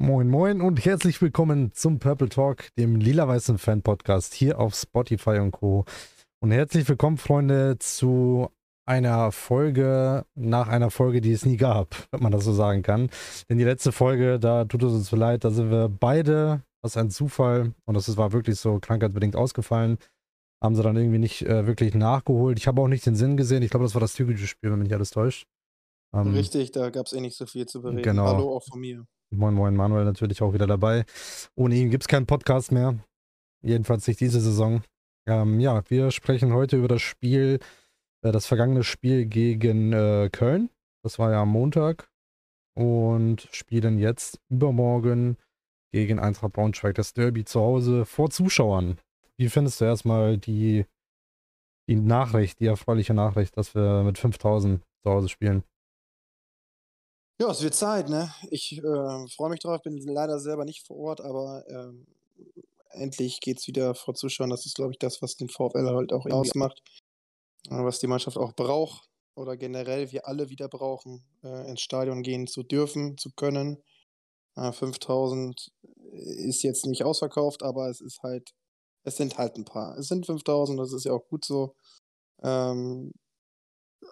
Moin, moin und herzlich willkommen zum Purple Talk, dem lila-weißen Fan-Podcast hier auf Spotify und Co. Und herzlich willkommen, Freunde, zu einer Folge nach einer Folge, die es nie gab, wenn man das so sagen kann. Denn die letzte Folge, da tut es uns leid, da sind wir beide, ist ein Zufall und das war wirklich so krankheitsbedingt ausgefallen. Haben sie dann irgendwie nicht äh, wirklich nachgeholt. Ich habe auch nicht den Sinn gesehen. Ich glaube, das war das typische Spiel, wenn mich alles täuscht. Ähm, Richtig, da gab es eh nicht so viel zu bereden. Genau. Hallo auch von mir. Moin, moin, Manuel natürlich auch wieder dabei. Ohne ihn gibt es keinen Podcast mehr. Jedenfalls nicht diese Saison. Ähm, ja, wir sprechen heute über das Spiel, äh, das vergangene Spiel gegen äh, Köln. Das war ja am Montag. Und spielen jetzt übermorgen gegen Eintracht Braunschweig das Derby zu Hause vor Zuschauern. Wie findest du erstmal die, die Nachricht, die erfreuliche Nachricht, dass wir mit 5000 zu Hause spielen? Ja, es wird Zeit, ne? Ich äh, freue mich drauf, bin leider selber nicht vor Ort, aber ähm, endlich geht es wieder vor Zuschauern. Das ist, glaube ich, das, was den VfL halt auch ausmacht, was die Mannschaft auch braucht oder generell wir alle wieder brauchen, äh, ins Stadion gehen zu dürfen, zu können. Äh, 5000 ist jetzt nicht ausverkauft, aber es ist halt, es sind halt ein paar. Es sind 5000, das ist ja auch gut so. Ähm,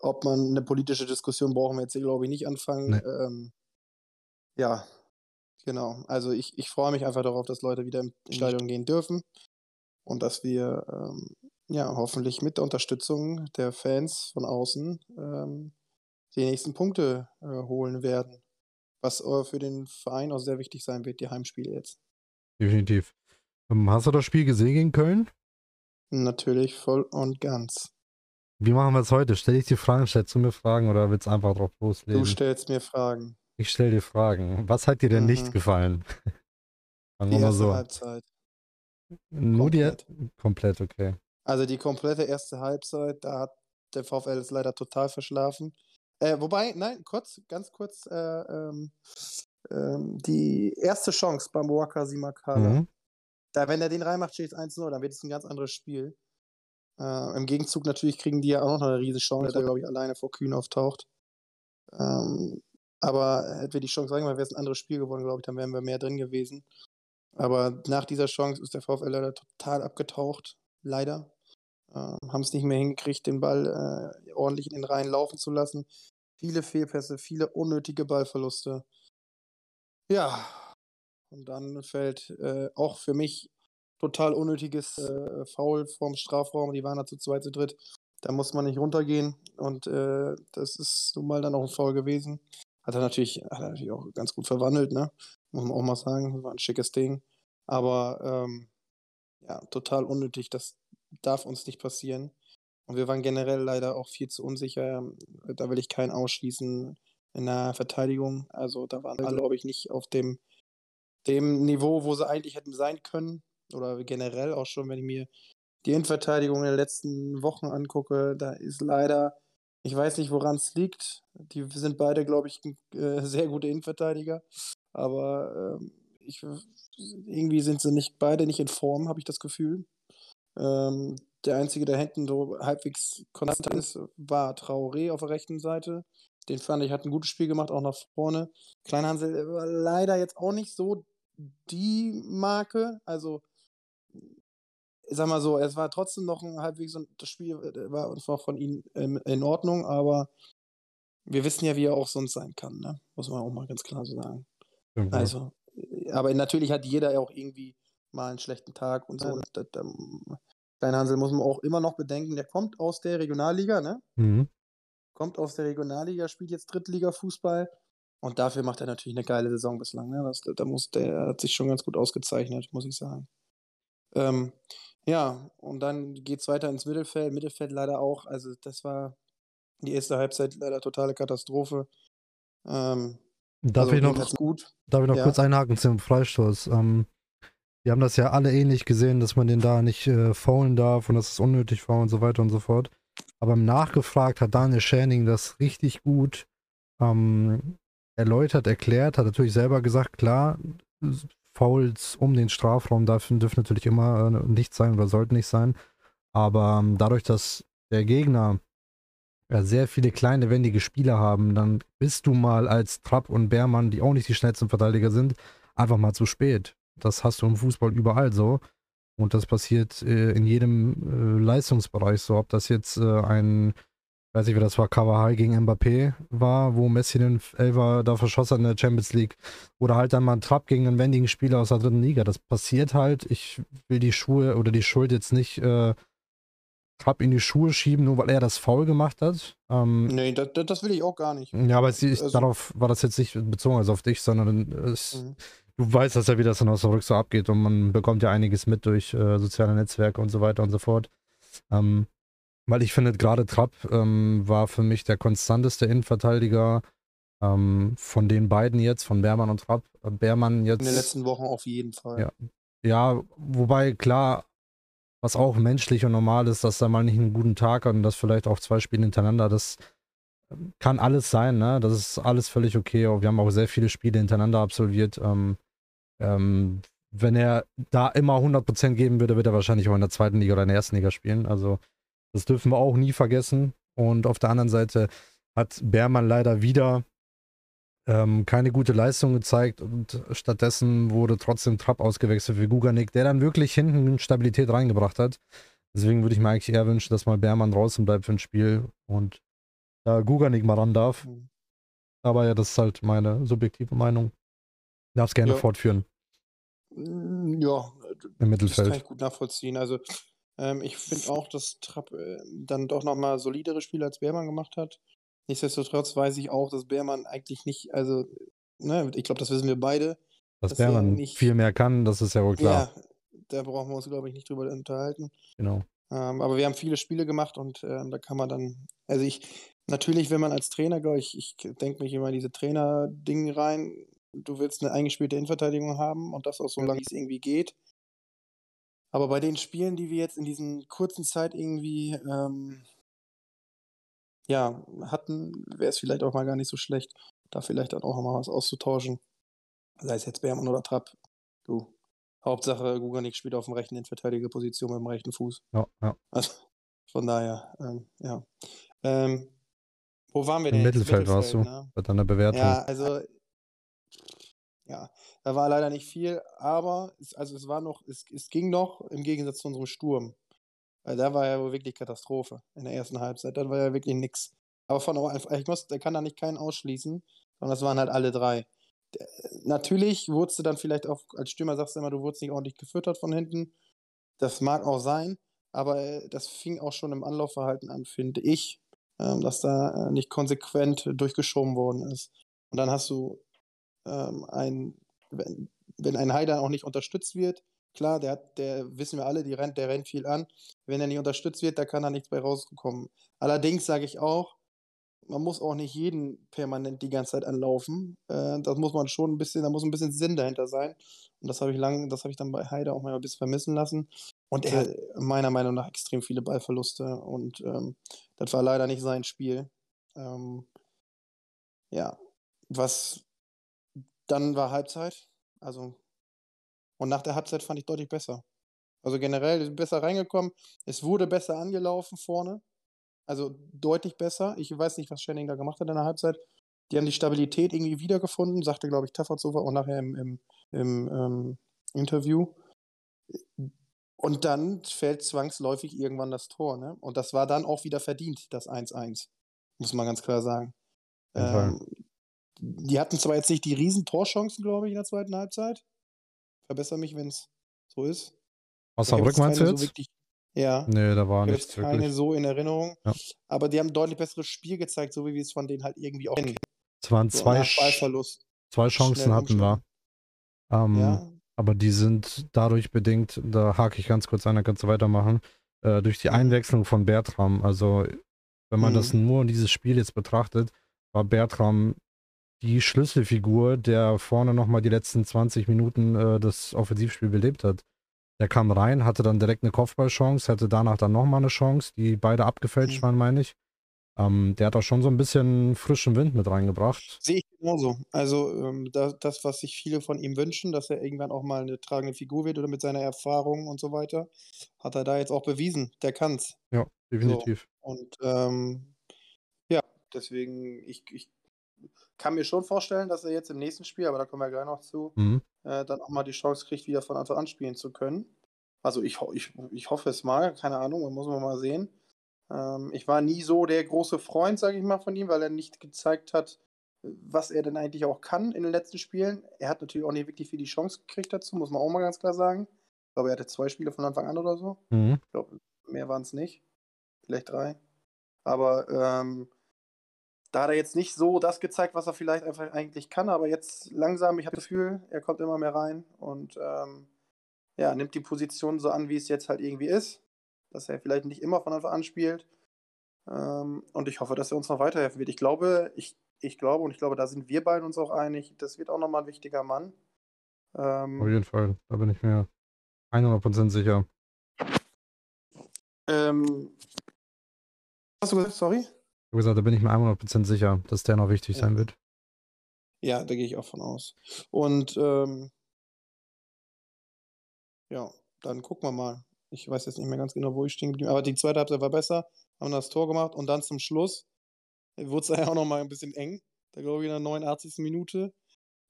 ob man eine politische Diskussion brauchen wir jetzt hier, glaube ich, nicht anfangen. Nee. Ähm, ja, genau. Also ich, ich freue mich einfach darauf, dass Leute wieder im Stadion gehen dürfen und dass wir ähm, ja hoffentlich mit der Unterstützung der Fans von außen ähm, die nächsten Punkte äh, holen werden. Was äh, für den Verein auch sehr wichtig sein wird, die Heimspiele jetzt. Definitiv. Ähm, hast du das Spiel gesehen gegen Köln? Natürlich voll und ganz. Wie machen wir es heute? Stell ich dir Fragen, stellst du mir Fragen oder willst du einfach drauf loslegen? Du stellst mir Fragen. Ich stell dir Fragen. Was hat dir denn mhm. nicht gefallen? Fangen wir mal so. Halbzeit. Nur komplett. die komplett, okay. Also die komplette erste Halbzeit, da hat der VfL es leider total verschlafen. Äh, wobei, nein, kurz, ganz kurz, äh, ähm, ähm, die erste Chance beim Waka Simakala. Mhm. Da, wenn er den reinmacht, steht es 1-0, dann wird es ein ganz anderes Spiel. Äh, Im Gegenzug natürlich kriegen die ja auch noch eine riesige Chance, der glaube ich alleine vor Kühn auftaucht. Ähm, aber hätten wir die Chance, sagen wir mal, wäre es ein anderes Spiel geworden, glaube ich, dann wären wir mehr drin gewesen. Aber nach dieser Chance ist der VfL leider total abgetaucht. Leider. Ähm, Haben es nicht mehr hingekriegt, den Ball äh, ordentlich in den Reihen laufen zu lassen. Viele Fehlpässe, viele unnötige Ballverluste. Ja. Und dann fällt äh, auch für mich total unnötiges äh, Foul vorm Strafraum. Die waren da zu zweit, zu dritt. Da muss man nicht runtergehen. Und äh, das ist nun mal dann auch ein Foul gewesen. Hat er natürlich, hat er natürlich auch ganz gut verwandelt, ne? Muss man auch mal sagen. Das war ein schickes Ding. Aber ähm, ja, total unnötig. Das darf uns nicht passieren. Und wir waren generell leider auch viel zu unsicher. Da will ich keinen ausschließen in der Verteidigung. Also da waren alle, glaube ich, nicht auf dem, dem Niveau, wo sie eigentlich hätten sein können oder generell auch schon, wenn ich mir die Innenverteidigung in den letzten Wochen angucke, da ist leider, ich weiß nicht, woran es liegt. Die sind beide, glaube ich, äh, sehr gute Innenverteidiger. Aber ähm, ich, irgendwie sind sie nicht beide nicht in Form, habe ich das Gefühl. Ähm, der einzige, der hinten so halbwegs konstant ist, war Traoré auf der rechten Seite. Den fand ich, hat ein gutes Spiel gemacht, auch nach vorne. Kleinhansel war leider jetzt auch nicht so die Marke. Also sag mal so, es war trotzdem noch ein halbwegs, das Spiel äh, war einfach von ihm ähm, in Ordnung, aber wir wissen ja, wie er auch sonst sein kann, ne? Muss man auch mal ganz klar so sagen. Mhm. Also, äh, aber natürlich hat jeder ja auch irgendwie mal einen schlechten Tag und so. Ja. Das, das, Klein Hansel muss man auch immer noch bedenken, der kommt aus der Regionalliga, ne? Mhm. Kommt aus der Regionalliga, spielt jetzt Drittliga-Fußball und dafür macht er natürlich eine geile Saison bislang. Ne? Das, da muss, der hat sich schon ganz gut ausgezeichnet, muss ich sagen. Ähm, ja, und dann geht es weiter ins Mittelfeld. Mittelfeld leider auch. Also, das war die erste Halbzeit leider totale Katastrophe. Ähm, darf, also, ich noch, gut. darf ich noch ja. kurz einhaken zum Freistoß? Ähm, wir haben das ja alle ähnlich gesehen, dass man den da nicht äh, faulen darf und dass es unnötig war und so weiter und so fort. Aber nachgefragt hat Daniel Schäning das richtig gut ähm, erläutert, erklärt, hat natürlich selber gesagt, klar, Fouls um den Strafraum dürfen, dürfen natürlich immer äh, nicht sein oder sollten nicht sein. Aber ähm, dadurch, dass der Gegner sehr viele kleine, wendige Spieler haben, dann bist du mal als Trapp und Bärmann, die auch nicht die schnellsten Verteidiger sind, einfach mal zu spät. Das hast du im Fußball überall so. Und das passiert äh, in jedem äh, Leistungsbereich so. Ob das jetzt ein, weiß ich wie das war, Kawahai gegen Mbappé war, wo Messi den Elfer da verschossen hat in der Champions League. Oder halt dann mal ein Trapp gegen einen wendigen Spieler aus der dritten Liga. Das passiert halt. Ich will die Schuhe oder die Schuld jetzt nicht äh, Trapp in die Schuhe schieben, nur weil er das faul gemacht hat. Ähm, nee, das, das, will ich auch gar nicht. Ja, aber es, also, darauf war das jetzt nicht bezogen, also auf dich, sondern es, mhm du weißt das ja, wie das dann aus der Rück so abgeht und man bekommt ja einiges mit durch äh, soziale Netzwerke und so weiter und so fort. Ähm, weil ich finde, gerade Trapp ähm, war für mich der konstanteste Innenverteidiger ähm, von den beiden jetzt, von Beermann und Trapp. Äh, Beermann jetzt. In den letzten Wochen auf jeden Fall. Ja, ja wobei klar, was auch menschlich und normal ist, dass er mal nicht einen guten Tag hat und das vielleicht auch zwei Spiele hintereinander, das ähm, kann alles sein, ne? Das ist alles völlig okay. Wir haben auch sehr viele Spiele hintereinander absolviert. Ähm, ähm, wenn er da immer 100% geben würde, wird er wahrscheinlich auch in der zweiten Liga oder in der ersten Liga spielen. Also das dürfen wir auch nie vergessen. Und auf der anderen Seite hat Beermann leider wieder ähm, keine gute Leistung gezeigt und stattdessen wurde trotzdem Trapp ausgewechselt für Guganik, der dann wirklich hinten Stabilität reingebracht hat. Deswegen würde ich mir eigentlich eher wünschen, dass mal Beermann draußen bleibt für ein Spiel und da Guganik mal ran darf. Mhm. Aber ja, das ist halt meine subjektive Meinung. Darfst gerne ja. fortführen. Mm, ja, im Mittelfeld. Das kann ich gut nachvollziehen. Also ähm, ich finde auch, dass Trapp äh, dann doch nochmal solidere Spiele als Beermann gemacht hat. Nichtsdestotrotz weiß ich auch, dass Beermann eigentlich nicht, also, ne, ich glaube, das wissen wir beide. Dass, dass Beermann nicht, viel mehr kann, das ist ja wohl klar. Ja, da brauchen wir uns, glaube ich, nicht drüber unterhalten. Genau. Ähm, aber wir haben viele Spiele gemacht und äh, da kann man dann, also ich, natürlich, wenn man als Trainer, glaube ich, ich denke mich immer in diese Trainer-Ding rein, du willst eine eingespielte Innenverteidigung haben und das auch so lange, wie es irgendwie geht. Aber bei den Spielen, die wir jetzt in diesen kurzen Zeit irgendwie ähm, ja, hatten, wäre es vielleicht auch mal gar nicht so schlecht, da vielleicht dann auch mal was auszutauschen. Sei es jetzt Bermann oder Trapp. Du. Hauptsache, Guganik spielt auf dem rechten Innenverteidigerposition mit dem rechten Fuß. Ja, ja. Also, von daher, ähm, ja. Ähm, wo waren wir denn? Im Mittelfeld, Mittelfeld warst du, ne? bei deiner Bewertung. Ja, also ja, da war leider nicht viel, aber es, also es war noch, es, es ging noch im Gegensatz zu unserem Sturm. Weil da war ja wohl wirklich Katastrophe in der ersten Halbzeit. Da war ja wirklich nichts. Aber von ich muss, der kann da nicht keinen ausschließen, sondern das waren halt alle drei. Natürlich wurdest du dann vielleicht auch, als Stürmer sagst du immer, du wurdest nicht ordentlich gefüttert von hinten. Das mag auch sein, aber äh, das fing auch schon im Anlaufverhalten an, finde ich, ähm, dass da äh, nicht konsequent durchgeschoben worden ist. Und dann hast du ähm, ein, wenn, wenn ein Haider auch nicht unterstützt wird, klar, der hat, der wissen wir alle, die rennt, der rennt viel an. Wenn er nicht unterstützt wird, da kann da nichts bei rauskommen. Allerdings sage ich auch, man muss auch nicht jeden permanent die ganze Zeit anlaufen. Äh, das muss man schon ein bisschen, da muss ein bisschen Sinn dahinter sein. Und das habe ich lang, das habe ich dann bei Haider auch mal ein bisschen vermissen lassen. Und er hat meiner Meinung nach extrem viele Ballverluste. Und ähm, das war leider nicht sein Spiel. Ähm, ja, was dann war Halbzeit. Also, und nach der Halbzeit fand ich deutlich besser. Also generell besser reingekommen. Es wurde besser angelaufen vorne. Also deutlich besser. Ich weiß nicht, was Schenning da gemacht hat in der Halbzeit. Die haben die Stabilität irgendwie wiedergefunden, sagte, glaube ich, Tafferzofer auch nachher im, im, im ähm, Interview. Und dann fällt zwangsläufig irgendwann das Tor. Ne? Und das war dann auch wieder verdient, das 1-1. Muss man ganz klar sagen. Ähm, die hatten zwar jetzt nicht die riesen Torchancen, glaube ich, in der zweiten Halbzeit. Verbessere mich, wenn es so ist. Aus Saarbrücken meinst du jetzt? So wirklich, ja. Nee, da war nichts keine wirklich. so in Erinnerung. Ja. Aber die haben ein deutlich besseres Spiel gezeigt, so wie wir es von denen halt irgendwie auch kennen. Es waren so, zwei, zwei Chancen hatten wir. Ähm, ja. Aber die sind dadurch bedingt, da hake ich ganz kurz ein, dann kannst du weitermachen, äh, durch die mhm. Einwechslung von Bertram. Also, wenn man mhm. das nur dieses Spiel jetzt betrachtet, war Bertram die Schlüsselfigur, der vorne nochmal die letzten 20 Minuten äh, das Offensivspiel belebt hat. Der kam rein, hatte dann direkt eine Kopfballchance, hatte danach dann nochmal eine Chance, die beide abgefälscht mhm. waren, meine ich. Ähm, der hat auch schon so ein bisschen frischen Wind mit reingebracht. Sehe ich genauso. Also ähm, das, das, was sich viele von ihm wünschen, dass er irgendwann auch mal eine tragende Figur wird oder mit seiner Erfahrung und so weiter, hat er da jetzt auch bewiesen. Der kann's. Ja, definitiv. So. Und ähm, ja, deswegen, ich, ich kann mir schon vorstellen, dass er jetzt im nächsten Spiel, aber da kommen wir gleich noch zu, mhm. äh, dann auch mal die Chance kriegt, wieder von Anfang an spielen zu können. Also ich, ich, ich hoffe es mal, keine Ahnung, muss man mal sehen. Ähm, ich war nie so der große Freund, sage ich mal, von ihm, weil er nicht gezeigt hat, was er denn eigentlich auch kann in den letzten Spielen. Er hat natürlich auch nicht wirklich viel die Chance gekriegt dazu, muss man auch mal ganz klar sagen. Ich glaube, er hatte zwei Spiele von Anfang an oder so. Mhm. Ich glaube, mehr waren es nicht. Vielleicht drei. Aber ähm, da hat er jetzt nicht so das gezeigt, was er vielleicht einfach eigentlich kann, aber jetzt langsam, ich habe das Gefühl, er kommt immer mehr rein und ähm, ja, nimmt die Position so an, wie es jetzt halt irgendwie ist. Dass er vielleicht nicht immer von Anfang an spielt. Ähm, und ich hoffe, dass er uns noch weiterhelfen wird. Ich glaube, ich, ich glaube und ich glaube, da sind wir beiden uns auch einig, das wird auch nochmal ein wichtiger Mann. Ähm, Auf jeden Fall, da bin ich mir 100% sicher. Ähm, hast du gesagt, sorry? Ich habe gesagt, da bin ich mir 100% sicher, dass der noch wichtig ja. sein wird. Ja, da gehe ich auch von aus. Und ähm, ja, dann gucken wir mal. Ich weiß jetzt nicht mehr ganz genau, wo ich stehen geblieben Aber die zweite Halbzeit war besser, haben das Tor gemacht und dann zum Schluss wurde es ja auch noch mal ein bisschen eng. Da glaube ich in der 89. Minute.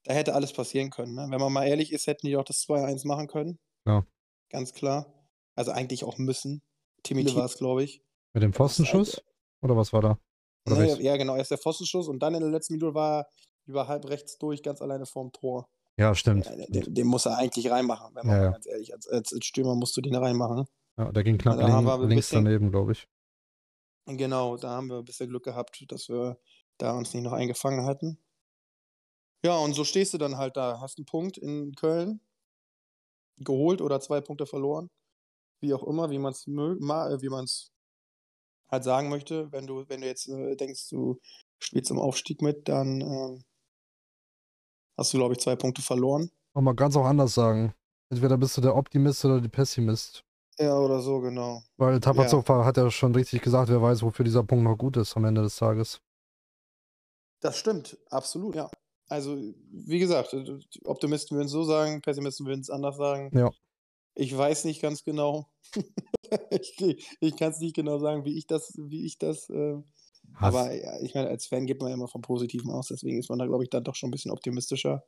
Da hätte alles passieren können. Ne? Wenn man mal ehrlich ist, hätten die auch das 2-1 machen können. Ja. Ganz klar. Also eigentlich auch müssen. Timide war es, glaube ich. Mit dem Pfostenschuss? Oder was war da? Nee, ja, genau. Erst der Pfostenschuss und dann in der letzten Minute war er über halb rechts durch, ganz alleine vorm Tor. Ja, stimmt. Den, den, muss er eigentlich reinmachen, wenn man ja, ganz ehrlich, als, als, Stürmer musst du den reinmachen. Ja, der ging knapp da link, links bisschen, daneben, glaube ich. Genau, da haben wir ein bisschen Glück gehabt, dass wir da uns nicht noch eingefangen hatten. Ja, und so stehst du dann halt da, hast einen Punkt in Köln geholt oder zwei Punkte verloren. Wie auch immer, wie man es wie man's halt sagen möchte. Wenn du, wenn du jetzt äh, denkst, du spielst im Aufstieg mit, dann äh, hast du, glaube ich, zwei Punkte verloren. Kann man ganz auch anders sagen. Entweder bist du der Optimist oder der Pessimist. Ja, oder so, genau. Weil Tapazova ja. hat ja schon richtig gesagt, wer weiß, wofür dieser Punkt noch gut ist am Ende des Tages. Das stimmt, absolut, ja. Also, wie gesagt, Optimisten würden es so sagen, Pessimisten würden es anders sagen. Ja. Ich weiß nicht ganz genau. ich, ich kann es nicht genau sagen, wie ich das, wie ich das äh, aber ja, ich meine, als Fan geht man ja immer vom Positiven aus, deswegen ist man da, glaube ich, dann doch schon ein bisschen optimistischer.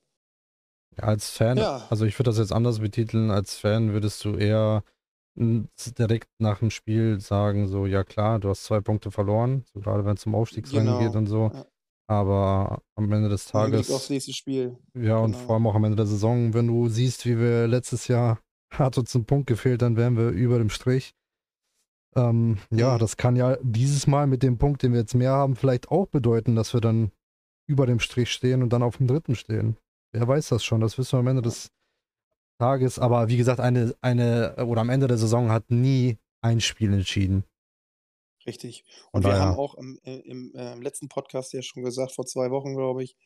Ja, als Fan, ja. also ich würde das jetzt anders betiteln, als Fan würdest du eher direkt nach dem Spiel sagen, so, ja klar, du hast zwei Punkte verloren, so gerade wenn es um Aufstiegsrennen genau. geht und so. Ja. Aber am Ende des Tages. Aufs nächste Spiel. Ja, genau. und vor allem auch am Ende der Saison, wenn du siehst, wie wir letztes Jahr hat uns ein Punkt gefehlt, dann wären wir über dem Strich. Ähm, ja, das kann ja dieses Mal mit dem Punkt, den wir jetzt mehr haben, vielleicht auch bedeuten, dass wir dann über dem Strich stehen und dann auf dem dritten stehen. Wer weiß das schon, das wissen wir am Ende des Tages. Aber wie gesagt, eine, eine oder am Ende der Saison hat nie ein Spiel entschieden. Richtig. Und, und wir haben auch im, äh, im, äh, im, letzten Podcast ja schon gesagt, vor zwei Wochen, glaube ich,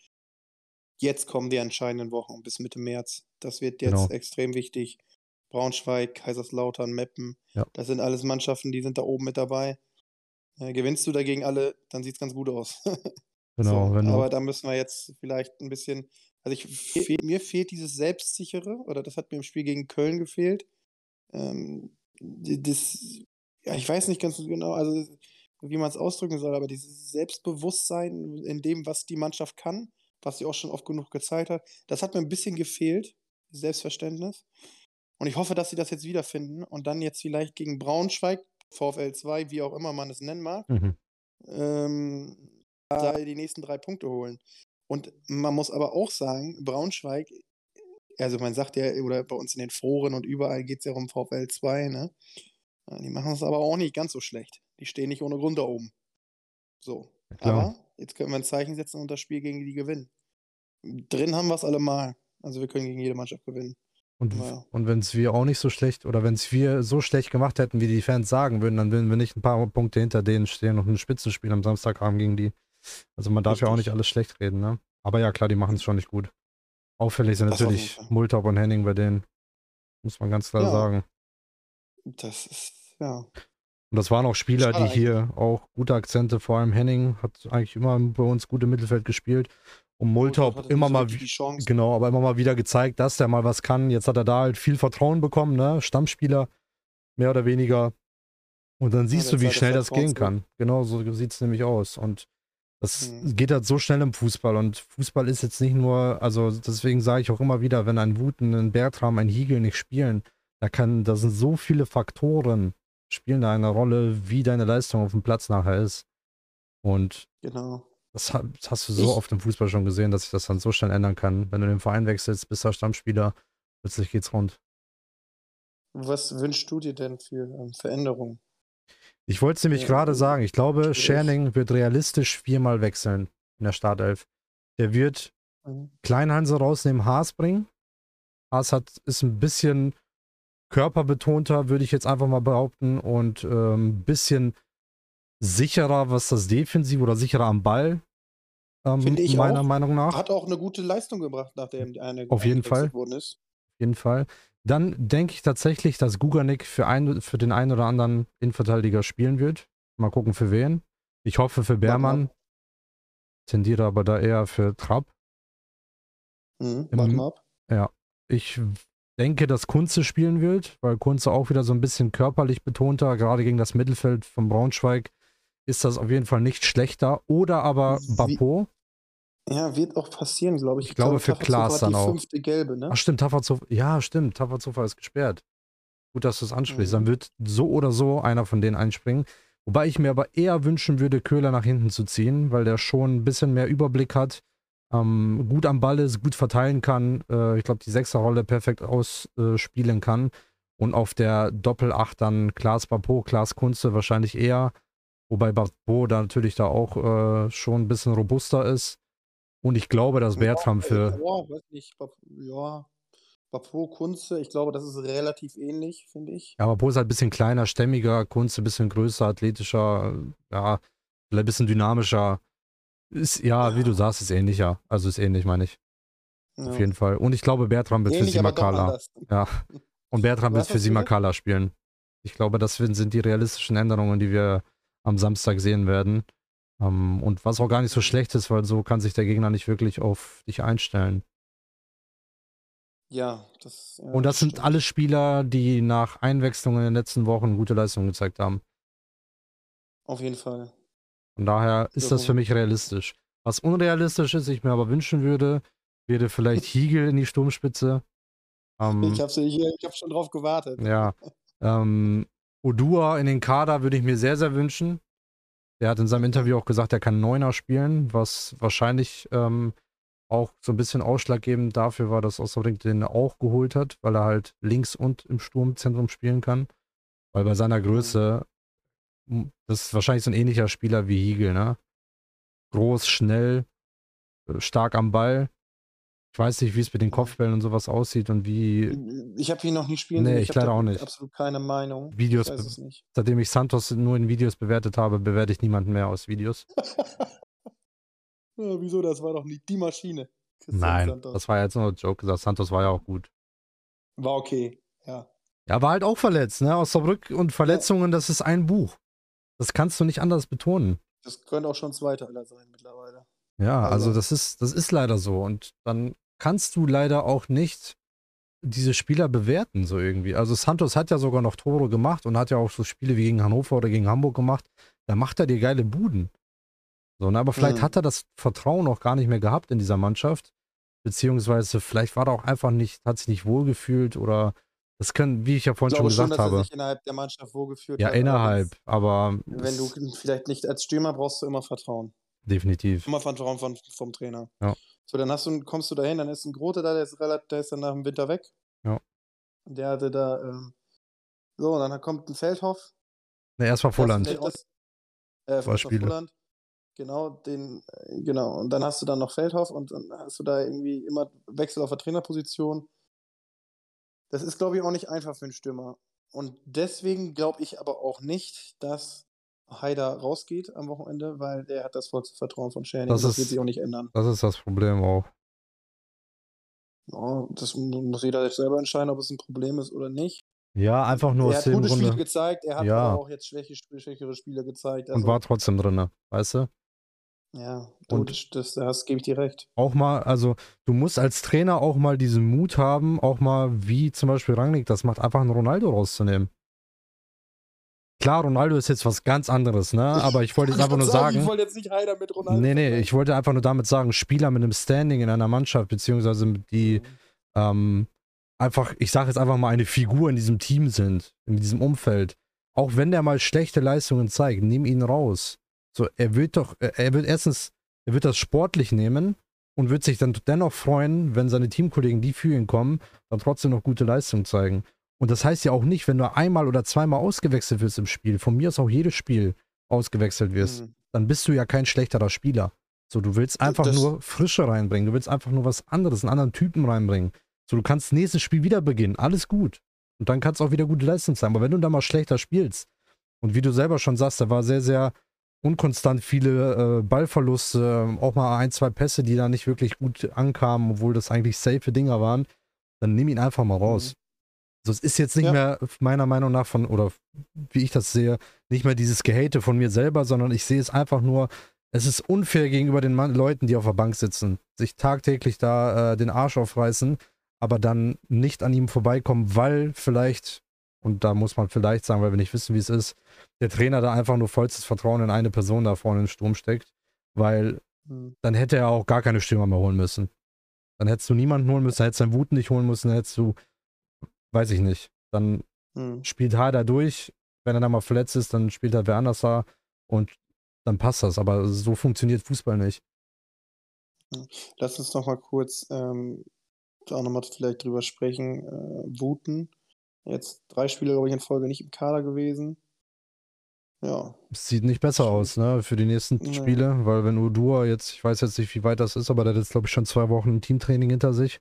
jetzt kommen die entscheidenden Wochen bis Mitte März. Das wird jetzt genau. extrem wichtig. Braunschweig, Kaiserslautern, Meppen. Ja. Das sind alles Mannschaften, die sind da oben mit dabei. Äh, gewinnst du dagegen alle, dann sieht es ganz gut aus. genau. So, aber da müssen wir jetzt vielleicht ein bisschen. Also ich, fehl, mir fehlt dieses Selbstsichere, oder das hat mir im Spiel gegen Köln gefehlt. Ähm, das, ja, ich weiß nicht ganz genau, also wie man es ausdrücken soll, aber dieses Selbstbewusstsein in dem, was die Mannschaft kann, was sie auch schon oft genug gezeigt hat, das hat mir ein bisschen gefehlt, Selbstverständnis. Und ich hoffe, dass sie das jetzt wiederfinden und dann jetzt vielleicht gegen Braunschweig, VfL 2, wie auch immer man es nennen mag, mhm. ähm, da die nächsten drei Punkte holen. Und man muss aber auch sagen, Braunschweig, also man sagt ja, oder bei uns in den Foren und überall geht es ja um VfL 2, ne? Die machen es aber auch nicht ganz so schlecht. Die stehen nicht ohne Grund da oben. So. Ja, aber jetzt können wir ein Zeichen setzen und das Spiel gegen die gewinnen. Drin haben wir es allemal. Also wir können gegen jede Mannschaft gewinnen. Und, ja. und wenn es wir auch nicht so schlecht oder wenn es wir so schlecht gemacht hätten, wie die Fans sagen würden, dann würden wir nicht ein paar Punkte hinter denen stehen und ein Spitzenspiel am Samstag haben gegen die. Also man darf Richtig. ja auch nicht alles schlecht reden, ne? Aber ja, klar, die machen es schon nicht gut. Auffällig sind das natürlich Multop und Henning bei denen. Muss man ganz klar ja. sagen. Das ist, ja. Und das waren auch Spieler, die hier auch gute Akzente, vor allem Henning hat eigentlich immer bei uns gute Mittelfeld gespielt. Und Multop immer mal genau, aber immer mal wieder gezeigt, dass der mal was kann. Jetzt hat er da halt viel Vertrauen bekommen, ne? Stammspieler, mehr oder weniger. Und dann siehst ja, du, wie schnell das gehen kann. Genau so sieht es nämlich aus. Und Das mhm. geht halt so schnell im Fußball und Fußball ist jetzt nicht nur, also deswegen sage ich auch immer wieder, wenn ein Wuten, ein Bertram, ein Hiegel nicht spielen, da kann, da sind so viele Faktoren, spielen da eine Rolle, wie deine Leistung auf dem Platz nachher ist. Und genau. das, das hast du so ich, oft im Fußball schon gesehen, dass sich das dann so schnell ändern kann. Wenn du den Verein wechselst, bist du Stammspieler, plötzlich geht's rund. Was wünschst du dir denn für ähm, Veränderungen? Ich wollte es nämlich ja, gerade sagen. Ich glaube, Scherning wird realistisch viermal wechseln in der Startelf. Der wird mhm. Kleinhanse rausnehmen, Haas bringen. Haas hat, ist ein bisschen körperbetonter, würde ich jetzt einfach mal behaupten, und ein ähm, bisschen sicherer, was das Defensiv oder sicherer am Ball. Ähm, Finde ich meiner auch. Meinung nach. Hat auch eine gute Leistung gebracht, nachdem eine Auf jeden Fall. Worden ist. Auf jeden Fall. Dann denke ich tatsächlich, dass Guganik für, ein, für den einen oder anderen Innenverteidiger spielen wird. Mal gucken für wen. Ich hoffe für Beermann. Tendiere aber da eher für Trapp. Mhm, Im, ab. Ja. Ich denke, dass Kunze spielen wird, weil Kunze auch wieder so ein bisschen körperlich betonter, gerade gegen das Mittelfeld von Braunschweig, ist das auf jeden Fall nicht schlechter. Oder aber Bapo. Ja, wird auch passieren, glaube ich. Ich, ich glaube, glaube für Klaas dann auch. fünfte Gelbe, ne? Ach stimmt, Tafferzofer. Ja, stimmt, Tafferzofer ist gesperrt. Gut, dass du es ansprichst. Mhm. Dann wird so oder so einer von denen einspringen. Wobei ich mir aber eher wünschen würde, Köhler nach hinten zu ziehen, weil der schon ein bisschen mehr Überblick hat, ähm, gut am Ball ist, gut verteilen kann. Äh, ich glaube, die Sechserrolle perfekt ausspielen kann. Und auf der Doppel-8 dann Klaas Bapo, Klaas Kunze wahrscheinlich eher. Wobei Bapo da natürlich da auch äh, schon ein bisschen robuster ist. Und ich glaube, dass Bertram für. Ja, weiß nicht. Ja, Bapo, Kunze, ich glaube, das ist relativ ähnlich, finde ich. Ja, Bapo ist halt ein bisschen kleiner, stämmiger, Kunze ein bisschen größer, athletischer, ja, vielleicht ein bisschen dynamischer. Ist, ja, ja, wie du sagst, ist ähnlicher. Also ist ähnlich, meine ich. Ja. Auf jeden Fall. Und ich glaube, Bertram wird ähnlich, für Simakala. Ja. Und Bertram wird für Simakala spielen. Ich glaube, das sind die realistischen Änderungen, die wir am Samstag sehen werden. Ähm, und was auch gar nicht so schlecht ist, weil so kann sich der Gegner nicht wirklich auf dich einstellen. Ja, das. Ja, und das, sind alle Spieler, die nach Einwechslung in den letzten Wochen gute Leistungen gezeigt haben. Auf jeden Fall. Von daher ist das für mich realistisch. Was unrealistisch ist, ich mir aber wünschen würde, wäre vielleicht Hiegel in die Sturmspitze. Ähm, ich habe ich, ich hab schon drauf gewartet. Ja. Ähm, Odua in den Kader würde ich mir sehr, sehr wünschen. Der hat in seinem Interview auch gesagt, er kann Neuner spielen, was wahrscheinlich ähm, auch so ein bisschen ausschlaggebend dafür war, dass Osnabrück den auch geholt hat, weil er halt links und im Sturmzentrum spielen kann. Weil bei seiner Größe, das ist wahrscheinlich so ein ähnlicher Spieler wie Hiegel, ne? Groß, schnell, äh, stark am Ball, ich weiß nicht, wie es mit den Kopfbällen und sowas aussieht und wie. Ich habe ihn noch nie spielen. Nee, ich, ich leider auch nicht. Absolut keine Meinung. Videos, ich weiß es nicht. seitdem ich Santos nur in Videos bewertet habe, bewerte ich niemanden mehr aus Videos. ja, wieso? Das war doch nicht die Maschine. Christian Nein, Santos. das war jetzt nur ein Joke gesagt. Santos war ja auch gut. War okay, ja. Ja, war halt auch verletzt, ne? Aus der Brück und Verletzungen, ja. das ist ein Buch. Das kannst du nicht anders betonen. Das können auch schon zwei Teile sein mittlerweile. Ja, also, also das ist, das ist leider so. Und dann kannst du leider auch nicht diese Spieler bewerten, so irgendwie. Also Santos hat ja sogar noch Tore gemacht und hat ja auch so Spiele wie gegen Hannover oder gegen Hamburg gemacht. Da macht er dir geile Buden. So, ne? Aber vielleicht mhm. hat er das Vertrauen auch gar nicht mehr gehabt in dieser Mannschaft. Beziehungsweise vielleicht war er auch einfach nicht, hat sich nicht wohlgefühlt oder das können, wie ich ja vorhin schon gesagt schon, dass habe. Er sich innerhalb der Mannschaft wohlgefühlt ja, hat. Ja, innerhalb, aber. Wenn du vielleicht nicht als Stürmer brauchst du immer Vertrauen. Definitiv. Immer Vertrauen von, vom Trainer. Ja. So, dann hast du, kommst du dahin, dann ist ein Grote da, der ist, relativ, der ist dann nach dem Winter weg. Ja. Der hatte da, ähm, so, und dann kommt ein Feldhoff. Ne, erst war Volland. Das, äh, war Volland. Genau, den, äh, genau. Und dann hast du dann noch Feldhoff und dann hast du da irgendwie immer Wechsel auf der Trainerposition. Das ist, glaube ich, auch nicht einfach für einen Stürmer. Und deswegen glaube ich aber auch nicht, dass Haider rausgeht am Wochenende, weil der hat das vollste Vertrauen von Scherning. Das, das wird sich auch nicht ändern. Das ist das Problem auch. Ja, das muss jeder selber entscheiden, ob es ein Problem ist oder nicht. Ja, einfach nur er. Er hat gute Spiele gezeigt, er hat ja. aber auch jetzt schwäche, schwächere Spiele gezeigt. Also Und war trotzdem drin, weißt du? Ja, du, und das, das, das gebe ich dir recht. Auch mal, also du musst als Trainer auch mal diesen Mut haben, auch mal wie zum Beispiel Rangnick das macht, einfach einen Ronaldo rauszunehmen. Klar, Ronaldo ist jetzt was ganz anderes, ne? Aber ich wollte jetzt einfach nur sagen. Ich wollte jetzt nicht Heider mit Ronaldo. Nee, nee, ich wollte einfach nur damit sagen, Spieler mit einem Standing in einer Mannschaft, beziehungsweise die mhm. ähm, einfach, ich sage jetzt einfach mal, eine Figur in diesem Team sind, in diesem Umfeld. Auch wenn der mal schlechte Leistungen zeigt, nimm ihn raus. So, er wird doch, er wird erstens, er wird das sportlich nehmen und wird sich dann dennoch freuen, wenn seine Teamkollegen, die für ihn kommen, dann trotzdem noch gute Leistungen zeigen. Und das heißt ja auch nicht, wenn du einmal oder zweimal ausgewechselt wirst im Spiel, von mir aus auch jedes Spiel ausgewechselt wirst, mhm. dann bist du ja kein schlechterer Spieler. So, du willst einfach das, nur Frische reinbringen, du willst einfach nur was anderes, einen anderen Typen reinbringen. So, du kannst nächstes Spiel wieder beginnen, alles gut. Und dann kannst du auch wieder gute Leistung zeigen. Aber wenn du da mal schlechter spielst, und wie du selber schon sagst, da war sehr, sehr unkonstant viele äh, Ballverluste, auch mal ein, zwei Pässe, die da nicht wirklich gut ankamen, obwohl das eigentlich safe Dinger waren, dann nimm ihn einfach mal raus. Mhm. Also es ist jetzt nicht ja. mehr meiner Meinung nach von, oder wie ich das sehe, nicht mehr dieses Gehate von mir selber, sondern ich sehe es einfach nur, es ist unfair gegenüber den Mann, Leuten, die auf der Bank sitzen, sich tagtäglich da äh, den Arsch aufreißen, aber dann nicht an ihm vorbeikommen, weil vielleicht, und da muss man vielleicht sagen, weil wir nicht wissen, wie es ist, der Trainer da einfach nur vollstes Vertrauen in eine Person da vorne den Sturm steckt, weil mhm. dann hätte er auch gar keine Stürmer mehr holen müssen. Dann hättest du niemanden holen müssen, dann hättest du deinen Wut nicht holen müssen, dann hättest du weiß ich nicht. Dann hm. spielt Hader durch. Wenn er dann mal verletzt ist, dann spielt er wer anders da und dann passt das. Aber so funktioniert Fußball nicht. Hm. Lass uns noch mal kurz ähm, auch noch mal vielleicht drüber sprechen. Äh, Wuten. Jetzt drei Spiele, glaube ich, in Folge nicht im Kader gewesen. Ja. Sieht nicht besser aus, ne, für die nächsten nee. Spiele, weil wenn Udua jetzt, ich weiß jetzt nicht, wie weit das ist, aber der hat jetzt, glaube ich, schon zwei Wochen Teamtraining hinter sich.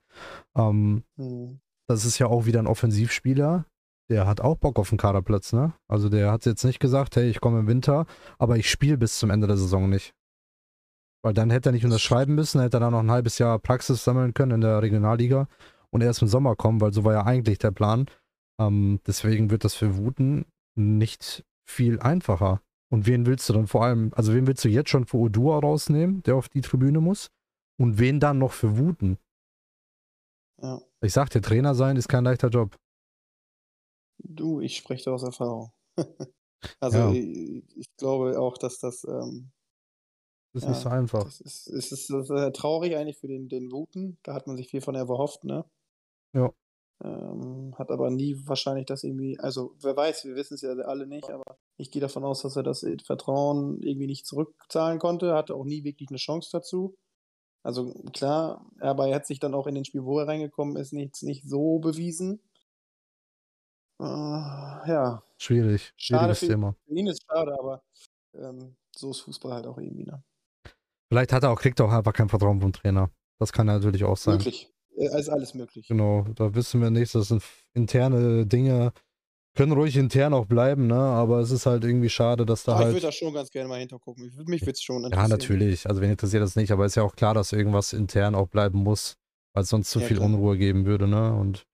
Ähm, hm. Das ist ja auch wieder ein Offensivspieler. Der hat auch Bock auf den Kaderplatz, ne? Also der hat jetzt nicht gesagt, hey, ich komme im Winter, aber ich spiele bis zum Ende der Saison nicht. Weil dann hätte er nicht unterschreiben müssen, hätte er dann noch ein halbes Jahr Praxis sammeln können in der Regionalliga und erst im Sommer kommen, weil so war ja eigentlich der Plan. Ähm, deswegen wird das für Wuten nicht viel einfacher. Und wen willst du dann vor allem, also wen willst du jetzt schon für Odua rausnehmen, der auf die Tribüne muss? Und wen dann noch für Wuten? Ja. Ich sag dir, Trainer sein ist kein leichter Job. Du, ich spreche aus Erfahrung. also ja. ich, ich, glaube auch, dass das. Ähm, das ist ja, nicht so einfach. Es ist, ist, ist äh, traurig eigentlich für den, den Wuten. Da hat man sich viel von erhofft, ne? Ja. Ähm, hat aber nie wahrscheinlich das irgendwie, also wer weiß, wir wissen es ja alle nicht, aber ich gehe davon aus, dass er das Vertrauen irgendwie nicht zurückzahlen konnte, hatte auch nie wirklich eine Chance dazu. Also klar, aber er hat sich dann auch in den Spiel, wo er reingekommen ist, nicht, nicht so bewiesen. Äh, ja. Schwierig. Schwieriges für, Thema. Für ihn ist schade, aber ähm, so ist Fußball halt auch irgendwie. Ne? Vielleicht hat er auch, kriegt er auch einfach kein Vertrauen vom Trainer. Das kann natürlich auch sein. Möglich. Es ist alles möglich. Genau, da wissen wir nicht. Das sind interne Dinge, können ruhig intern auch bleiben, ne? Aber es ist halt irgendwie schade, dass da aber halt. Ich würde da schon ganz gerne mal hintergucken. Ich, mich würde es schon interessieren. Ja, natürlich. Also, wen interessiert das nicht? Aber es ist ja auch klar, dass irgendwas intern auch bleiben muss, weil es sonst zu ja, viel klar. Unruhe geben würde, ne? Und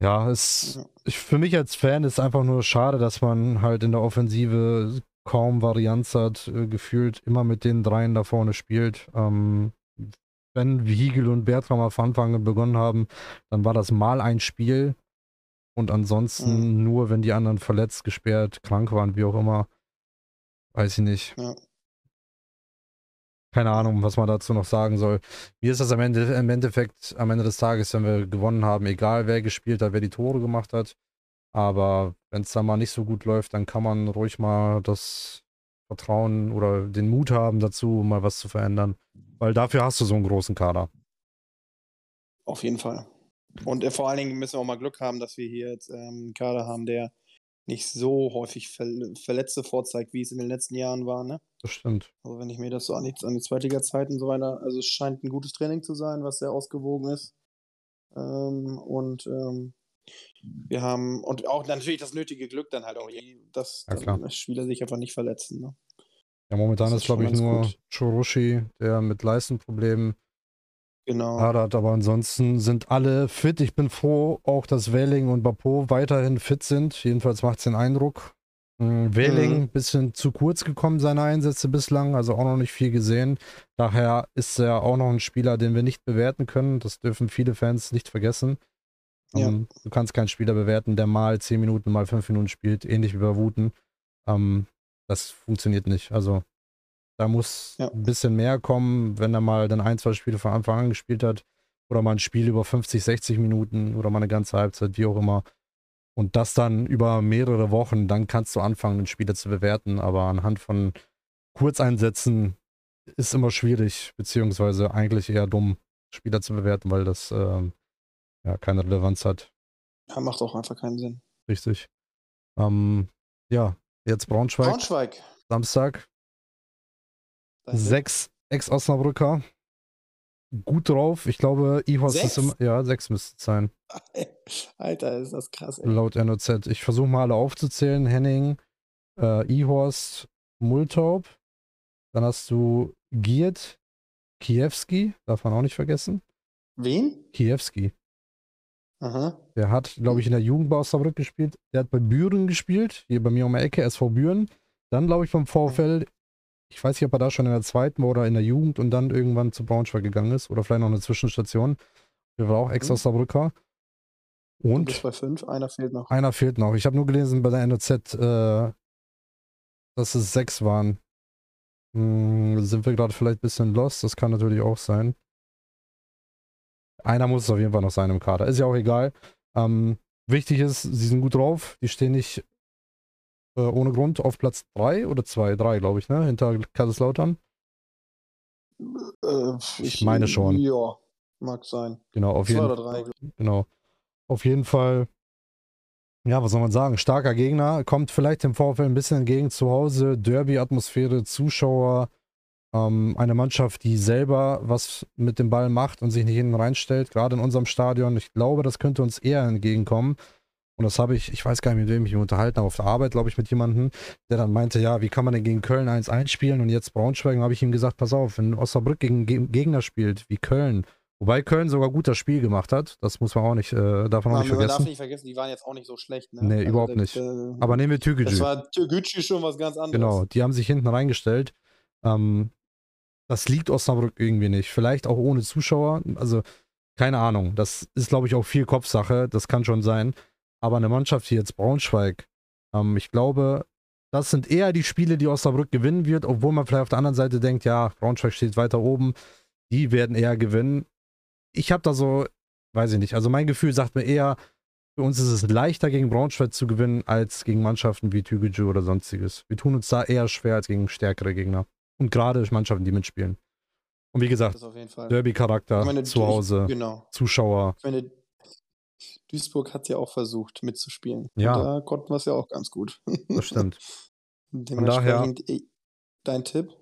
ja, es, ja. Ich, für mich als Fan ist einfach nur schade, dass man halt in der Offensive kaum Varianz hat, äh, gefühlt immer mit den dreien da vorne spielt. Ähm, wenn Wiegel und Bertram auf Anfang begonnen haben, dann war das mal ein Spiel und ansonsten mhm. nur, wenn die anderen verletzt, gesperrt, krank waren, wie auch immer. Weiß ich nicht. Ja. Keine Ahnung, was man dazu noch sagen soll. Mir ist das am Ende, im Endeffekt am Ende des Tages, wenn wir gewonnen haben, egal wer gespielt hat, wer die Tore gemacht hat. Aber wenn es dann mal nicht so gut läuft, dann kann man ruhig mal das Vertrauen oder den Mut haben dazu, mal was zu verändern. Weil dafür hast du so einen großen Kader. Auf jeden Fall. Und äh, vor allen Dingen müssen wir auch mal Glück haben, dass wir hier jetzt ähm, einen Kader haben, der nicht so häufig Ver Verletzte vorzeigt, wie es in den letzten Jahren war. Ne? Das stimmt. Also wenn ich mir das so an die, an die Zweitliga-Zeiten und so weiter, also es scheint ein gutes Training zu sein, was sehr ausgewogen ist. Ähm, und ähm, wir haben, und auch natürlich das nötige Glück dann halt auch, dass ja, Spieler sich einfach nicht verletzen. Ne? Ja, momentan ist, ist glaube ich, nur Choroshi, der mit Leistenproblemen Genau. Hadert, aber ansonsten sind alle fit. Ich bin froh, auch dass Welling und Bapo weiterhin fit sind. Jedenfalls macht es den Eindruck. Hm, Welling ein mhm. bisschen zu kurz gekommen, seine Einsätze bislang, also auch noch nicht viel gesehen. Daher ist er auch noch ein Spieler, den wir nicht bewerten können. Das dürfen viele Fans nicht vergessen. Ja. Um, du kannst keinen Spieler bewerten, der mal 10 Minuten, mal 5 Minuten spielt, ähnlich wie bei Wuten. Um, das funktioniert nicht. Also da muss ja. ein bisschen mehr kommen, wenn er mal dann ein, zwei Spiele von Anfang an gespielt hat. Oder mal ein Spiel über 50, 60 Minuten oder mal eine ganze Halbzeit, wie auch immer. Und das dann über mehrere Wochen, dann kannst du anfangen, den Spieler zu bewerten. Aber anhand von Kurzeinsätzen ist immer schwierig, beziehungsweise eigentlich eher dumm, Spieler zu bewerten, weil das ähm, ja keine Relevanz hat. Ja, macht auch einfach keinen Sinn. Richtig. Ähm, ja, jetzt Braunschweig. Braunschweig. Samstag. Sechs Ex-Osnabrücker. Gut drauf. Ich glaube, Ihorst ist immer. Ja, sechs müsste es sein. Alter, ist das krass, ey. Laut NOZ. Ich versuche mal alle aufzuzählen. Henning, äh, Ihorst, Multaub. Dann hast du Giert, Kiewski, darf man auch nicht vergessen. Wen? Kiewski. Aha. Der hat, glaube ich, in der Jugend bei Osnabrück gespielt. Der hat bei Büren gespielt, hier bei mir um die Ecke, SV Büren. Dann, glaube ich, beim VfL. Ich weiß nicht, ob er da schon in der zweiten war oder in der Jugend und dann irgendwann zu Braunschweig gegangen ist. Oder vielleicht noch eine Zwischenstation. Der war auch Ex-Osnabrücker. Und. Du bei fünf, einer fehlt noch. Einer fehlt noch. Ich habe nur gelesen bei der NOZ, äh, dass es sechs waren. Hm, sind wir gerade vielleicht ein bisschen lost? Das kann natürlich auch sein. Einer muss es auf jeden Fall noch sein im Kader. Ist ja auch egal. Ähm, wichtig ist, sie sind gut drauf. Die stehen nicht äh, ohne Grund auf Platz 3 oder 2, 3 glaube ich, ne? Hinter Kaiserslautern. Äh, ich, ich, meine schon. Ja, mag sein. Genau, auf jeden Fall. Genau. Auf jeden Fall ja, was soll man sagen? Starker Gegner, kommt vielleicht dem VfL ein bisschen entgegen zu Hause, Derby-Atmosphäre, Zuschauer, ähm, eine Mannschaft, die selber was mit dem Ball macht und sich nicht hinten reinstellt, gerade in unserem Stadion. Ich glaube, das könnte uns eher entgegenkommen. Und das habe ich, ich weiß gar nicht, mit wem ich mich unterhalten habe, auf der Arbeit, glaube ich, mit jemandem, der dann meinte, ja, wie kann man denn gegen Köln 1-1 spielen und jetzt Braunschweig? habe ich ihm gesagt, pass auf, wenn Osnabrück gegen Gegner spielt, wie Köln, Wobei Köln sogar gut das Spiel gemacht hat. Das muss man auch nicht, äh, darf man auch nicht vergessen. Man darf nicht vergessen, die waren jetzt auch nicht so schlecht. Ne? Nee, also überhaupt nicht. Äh, Aber nehmen wir Türkgücü. Das war Türkgücü schon was ganz anderes. Genau, die haben sich hinten reingestellt. Ähm, das liegt Osnabrück irgendwie nicht. Vielleicht auch ohne Zuschauer. Also, keine Ahnung. Das ist, glaube ich, auch viel Kopfsache. Das kann schon sein. Aber eine Mannschaft wie jetzt Braunschweig, ähm, ich glaube, das sind eher die Spiele, die Osnabrück gewinnen wird, obwohl man vielleicht auf der anderen Seite denkt, ja, Braunschweig steht weiter oben. Die werden eher gewinnen ich habe da so, weiß ich nicht, also mein Gefühl sagt mir eher, für uns ist es leichter gegen Braunschweig zu gewinnen als gegen Mannschaften wie Tügeju oder sonstiges. Wir tun uns da eher schwer als gegen stärkere Gegner. Und gerade Mannschaften, die mitspielen. Und wie gesagt, Derby-Charakter, zu Hause, genau. Zuschauer. Ich meine, Duisburg hat ja auch versucht mitzuspielen. Ja. Und da konnten wir es ja auch ganz gut. Das stimmt. Von daher, dein Tipp?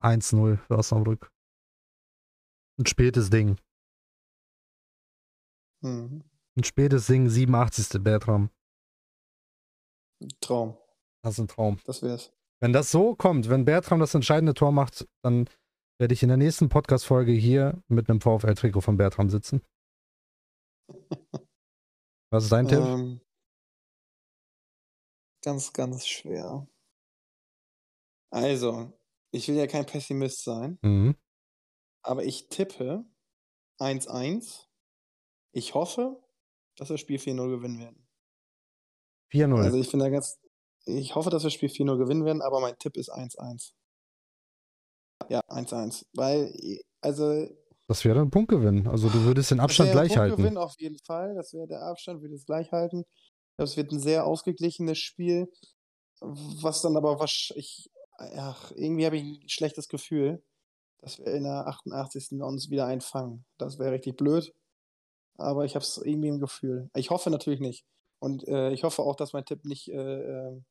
1-0 für Osnabrück. Ein spätes Ding. Mhm. Ein spätes Ding, 87. Bertram. Traum. Das ist ein Traum. Das wär's. Wenn das so kommt, wenn Bertram das entscheidende Tor macht, dann werde ich in der nächsten Podcast-Folge hier mit einem VfL-Trikot von Bertram sitzen. Was ist dein Tipp? Ähm, ganz, ganz schwer. Also, ich will ja kein Pessimist sein. Mhm. Aber ich tippe 1-1. Ich hoffe, dass wir das Spiel 4-0 gewinnen werden. 4-0. Also ich finde da ganz. Ich hoffe, dass wir Spiel 4-0 gewinnen werden, aber mein Tipp ist 1-1. Ja, 1-1. Weil, also. Das wäre ein Punktgewinn. Also du würdest den Abstand gleich halten. Punktgewinn auf jeden Fall. Das wäre der Abstand, würde es gleich halten. Das wird ein sehr ausgeglichenes Spiel. Was dann aber wahrscheinlich. Ach, irgendwie habe ich ein schlechtes Gefühl dass wir in der 88. uns wieder einfangen. Das wäre richtig blöd. Aber ich habe es irgendwie im Gefühl. Ich hoffe natürlich nicht. Und äh, ich hoffe auch, dass mein Tipp nicht äh, ähm,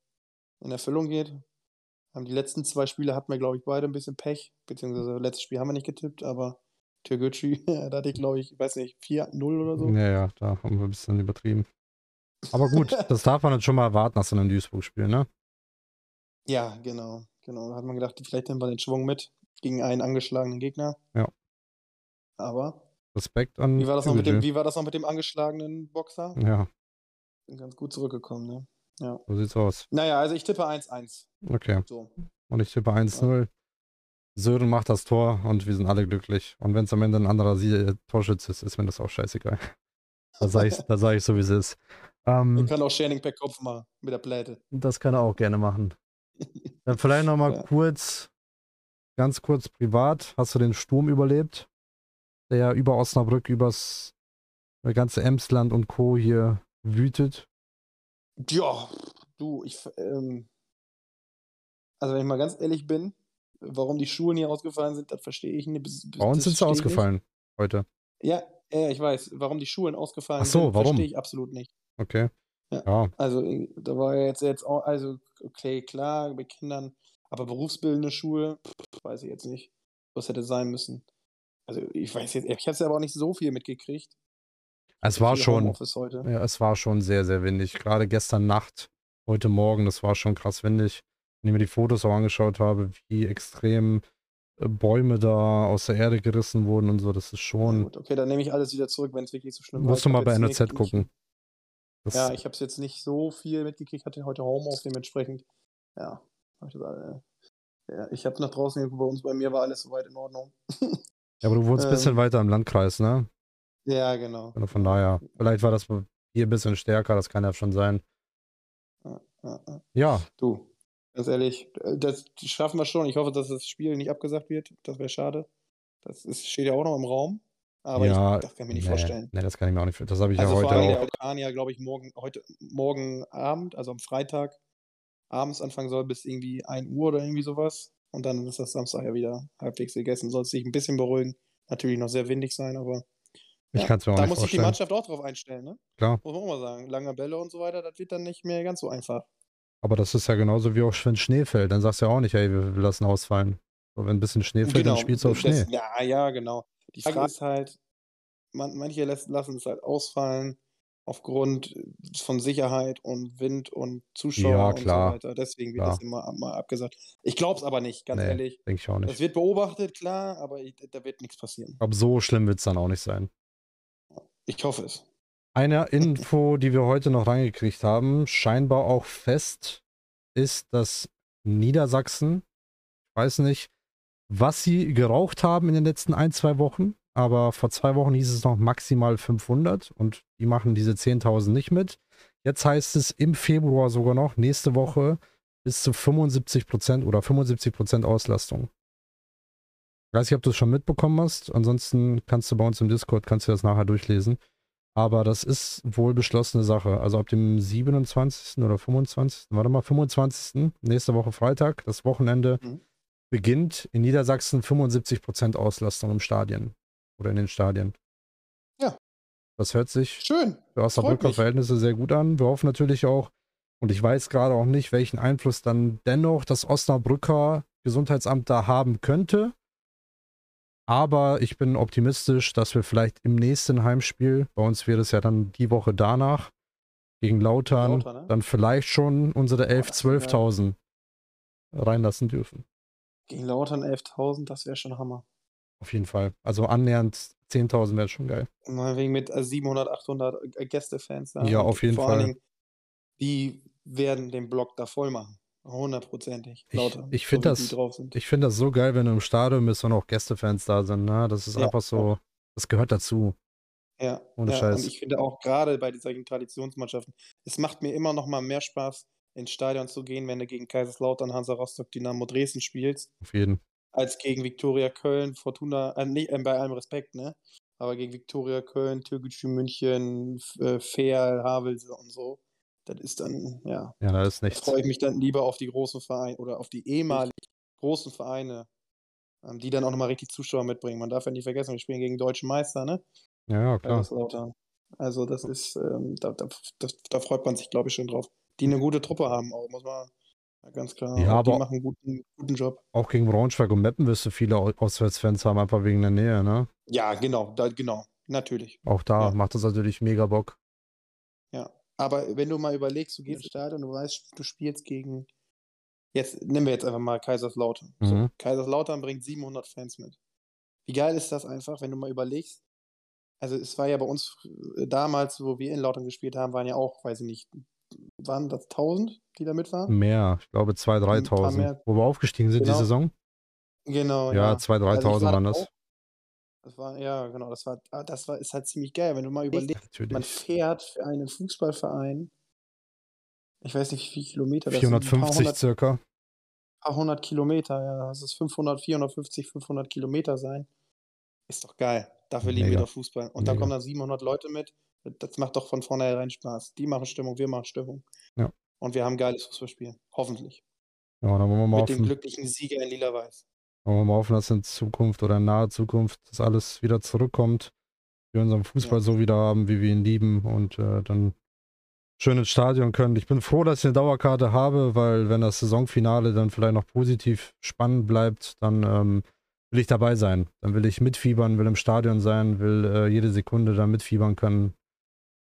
in Erfüllung geht. Die letzten zwei Spiele hatten wir, glaube ich, beide ein bisschen Pech. Beziehungsweise letztes Spiel haben wir nicht getippt, aber Türgücü, da hatte ich, glaube ich, weiß nicht, 4-0 oder so. Ja, ja, da haben wir ein bisschen übertrieben. Aber gut, das darf man jetzt schon mal erwarten nach so einem Duisburg-Spiel, ne? Ja, genau. Genau. Da hat man gedacht, vielleicht nehmen wir den Schwung mit gegen einen angeschlagenen Gegner. Ja. Aber. Respekt an. Wie war das noch mit dem, wie war das noch mit dem angeschlagenen Boxer? Ja. Bin ganz gut zurückgekommen, ne? Ja. So sieht's aus. Naja, also ich tippe 1-1. Okay. So. Und ich tippe 1-0. Ja. Sören macht das Tor und wir sind alle glücklich. Und wenn es am Ende ein anderer Sie Torschütze ist, ist mir das auch scheißegal. Da sage ich, sag ich so, wie es ist. Ähm, er kann auch Sharing per Kopf machen, mit der Pläte. Das kann er auch gerne machen. Dann vielleicht nochmal ja. kurz, ganz kurz privat. Hast du den Sturm überlebt? Der ja über Osnabrück, übers ganze Emsland und Co. hier wütet? Ja, du, ich, ähm, also wenn ich mal ganz ehrlich bin, warum die Schulen hier ausgefallen sind, das verstehe ich nicht. Bei uns sind sie ausgefallen nicht. heute. Ja, ja, ich weiß. Warum die Schulen ausgefallen Ach so, sind, warum? verstehe ich absolut nicht. Okay. Ja. ja. Also da war ja jetzt, jetzt auch, also okay, klar, mit Kindern, aber berufsbildende Schule, weiß ich jetzt nicht, was hätte sein müssen. Also ich weiß jetzt, ich habe es aber auch nicht so viel mitgekriegt. Es war schon, ja, es war schon sehr, sehr windig. Gerade gestern Nacht, heute Morgen, das war schon krass windig. Wenn ich mir die Fotos auch angeschaut habe, wie extrem äh, Bäume da aus der Erde gerissen wurden und so, das ist schon. Ja, okay, dann nehme ich alles wieder zurück, wenn es wirklich so schlimm war. Musst du mal bei NRZ gucken. Das ja, ich habe es jetzt nicht so viel mitgekriegt, hatte heute Homeoffice dementsprechend. Ja, hab ich, ja, ich habe nach draußen geguckt, bei uns, bei mir war alles soweit in Ordnung. ja, aber du wohnst ein bisschen ähm, weiter im Landkreis, ne? Ja, genau. Also von daher, vielleicht war das hier ein bisschen stärker, das kann ja schon sein. Ja. Du, ganz ehrlich, das schaffen wir schon. Ich hoffe, dass das Spiel nicht abgesagt wird. Das wäre schade. Das ist, steht ja auch noch im Raum. Aber ja, ich, das kann ich mir nicht nee, vorstellen. Nee, das kann ich mir auch nicht vorstellen. Das habe ich also ja heute vor allem auch. der Orkan ja, glaube ich, morgen, heute, morgen Abend, also am Freitag, abends anfangen soll bis irgendwie 1 Uhr oder irgendwie sowas. Und dann ist das Samstag ja wieder halbwegs gegessen. Soll es sich ein bisschen beruhigen. Natürlich noch sehr windig sein, aber. Ich ja, kann es mir auch da nicht muss sich die Mannschaft auch drauf einstellen, ne? Klar. Muss man auch mal sagen. Lange Bälle und so weiter, das wird dann nicht mehr ganz so einfach. Aber das ist ja genauso wie auch wenn Schnee fällt. Dann sagst du ja auch nicht, ey, wir lassen ausfallen. Aber wenn ein bisschen Schnee fällt, genau. dann spielst du auf Schnee. Das, ja, ja, genau. Die Frage ist halt, man, manche lassen es halt ausfallen aufgrund von Sicherheit und Wind und Zuschauer ja, und so weiter. Deswegen wird klar. das immer mal abgesagt. Ich glaube es aber nicht, ganz nee, ehrlich. Denke ich auch nicht. Es wird beobachtet, klar, aber ich, da wird nichts passieren. Aber so schlimm wird es dann auch nicht sein. Ich hoffe es. Eine Info, die wir heute noch reingekriegt haben, scheinbar auch fest, ist, dass Niedersachsen, ich weiß nicht, was sie geraucht haben in den letzten ein, zwei Wochen, aber vor zwei Wochen hieß es noch maximal 500 und die machen diese 10.000 nicht mit. Jetzt heißt es im Februar sogar noch, nächste Woche bis zu 75% oder 75% Auslastung. Ich weiß nicht, ob du es schon mitbekommen hast. Ansonsten kannst du bei uns im Discord, kannst du das nachher durchlesen. Aber das ist wohl beschlossene Sache. Also ab dem 27. oder 25. Warte mal, 25. nächste Woche Freitag, das Wochenende, mhm. beginnt in Niedersachsen 75% Auslastung im Stadion oder in den Stadien. Ja. Das hört sich schön für Osnabrücker Verhältnisse sehr gut an. Wir hoffen natürlich auch, und ich weiß gerade auch nicht, welchen Einfluss dann dennoch das Osnabrücker Gesundheitsamt da haben könnte. Aber ich bin optimistisch, dass wir vielleicht im nächsten Heimspiel, bei uns wäre es ja dann die Woche danach, gegen Lautern, Lauter, ne? dann vielleicht schon unsere 11.000, 12.000 reinlassen dürfen. Gegen Lautern 11.000, das wäre schon Hammer. Auf jeden Fall. Also annähernd 10.000 wäre schon geil. Wegen mit 700, äh, 800 äh, Gästefans. Da. Ja, auf jeden vor Fall. Allen Dingen, die werden den Block da voll machen. Hundertprozentig. Ich, ich finde das, find das so geil, wenn du im Stadion bist und auch Gästefans da sind. Ne? Das ist ja, einfach so, das gehört dazu. Ja, Ohne ja, Scheiß. und ich finde auch gerade bei solchen Traditionsmannschaften, es macht mir immer noch mal mehr Spaß, ins Stadion zu gehen, wenn du gegen Kaiserslautern, Hansa Rostock, Dynamo Dresden spielst. Auf jeden als gegen Viktoria Köln, Fortuna, äh, nicht, äh, bei allem Respekt, ne? Aber gegen Viktoria Köln, Türkgücü München, äh, Fair, Havelse und so. Das ist dann, ja. Ja, da ist nichts. freue ich mich dann lieber auf die großen Vereine oder auf die ehemaligen großen Vereine, ähm, die dann auch nochmal richtig Zuschauer mitbringen. Man darf ja nicht vergessen, wir spielen gegen deutsche Meister, ne? Ja, ja klar. Also, das ist, ähm, da, da, das, da freut man sich, glaube ich, schon drauf. Die eine gute Truppe haben, auch, muss man, ganz klar. Ja, aber die machen einen guten, guten Job. Auch gegen Braunschweig und Meppen wirst du viele Auswärtsfans haben, einfach wegen der Nähe, ne? Ja, genau, da, genau, natürlich. Auch da ja. macht das natürlich mega Bock. Aber wenn du mal überlegst, du gehst ins Stadion und du weißt, du spielst gegen, jetzt nehmen wir jetzt einfach mal Kaiserslautern. Mhm. So, Kaiserslautern bringt 700 Fans mit. Wie geil ist das einfach, wenn du mal überlegst, also es war ja bei uns äh, damals, wo wir in Lautern gespielt haben, waren ja auch, weiß ich nicht, waren das 1000, die da mit waren? Mehr, ich glaube 2.000, 3.000. Wo wir aufgestiegen sind genau. die Saison? Genau. Ja, ja. 2.000, 3.000 also waren das. Auch, Das war, ja, genau, das war, ah, das war, ist halt ziemlich geil, wenn du mal überlegst, man fährt für einen Fußballverein, ich weiß nicht, wie viele Kilometer das 450 sind. circa. Ein paar hundert Kilometer, ja, das ist 500, 450, 500 Kilometer sein. Ist doch geil. Dafür lieben wir doch Fußball. Und Mega. dann kommen da 700 Leute mit. Das macht doch von vornherein Spaß. Die machen Stimmung, wir machen Stimmung. Ja. Und wir haben geiles Fußballspiel. Hoffentlich. Ja, dann wollen wir mal Mit dem glücklichen Sieger in Lila-Weiß. Wollen wir mal hoffen, dass in Zukunft oder in naher Zukunft das alles wieder zurückkommt. Wir unseren Fußball ja. so wieder haben, wie wir ihn lieben und äh, dann schön ins Stadion können. Ich bin froh, dass ich eine Dauerkarte habe, weil wenn das Saisonfinale dann vielleicht noch positiv spannend bleibt, dann ähm, will ich dabei sein. Dann will ich mitfiebern, will im Stadion sein, will äh, jede Sekunde da mitfiebern können,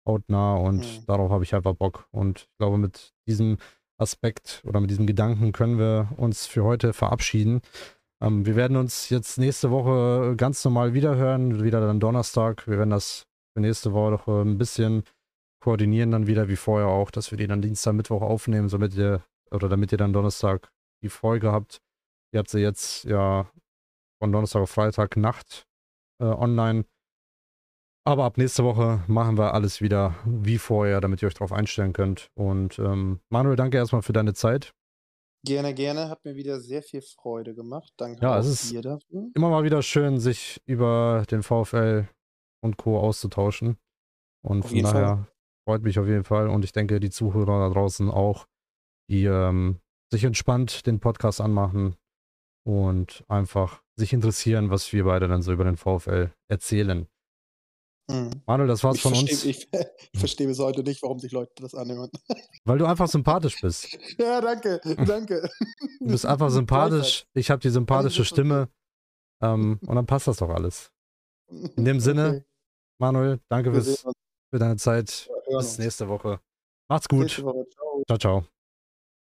hautnah und mhm. darauf habe ich einfach Bock. Und ich glaube, mit diesem Aspekt oder mit diesem Gedanken können wir uns für heute verabschieden. Ähm, wir werden uns jetzt nächste Woche ganz normal wiederhören, wieder dann Donnerstag. Wir werden das für nächste Woche ein bisschen koordinieren dann wieder wie vorher auch, dass wir die dann Dienstag, Mittwoch aufnehmen, damit ihr oder damit ihr dann Donnerstag die Folge habt. Ihr habt sie jetzt ja von Donnerstag auf Freitag Nacht äh, online. Aber ab nächste Woche machen wir alles wieder wie vorher, damit ihr euch darauf einstellen könnt. Und ähm, Manuel, danke erstmal für deine Zeit. Gerne, gerne. Hat mir wieder sehr viel Freude gemacht. Danke ja, es ist dir dafür. Immer mal wieder schön, sich über den VfL und Co. auszutauschen. Und auf von daher Fall. freut mich auf jeden Fall. Und ich denke, die Zuhörer da draußen auch, die ähm, sich entspannt den Podcast anmachen und einfach sich interessieren, was wir beide dann so über den VfL erzählen. Mhm. Manuel, das war's ich von versteh, uns. Ich, ich verstehe bis heute nicht, warum sich Leute das anhören. Weil du einfach sympathisch bist. Ja, danke, danke. Du bist einfach sympathisch. Ich habe die sympathische Stimme. Ähm, und dann passt das doch alles. In dem Sinne, okay. Manuel, danke fürs, für deine Zeit. Bis nächste Woche. Macht's gut. Woche. Ciao, ciao. ciao.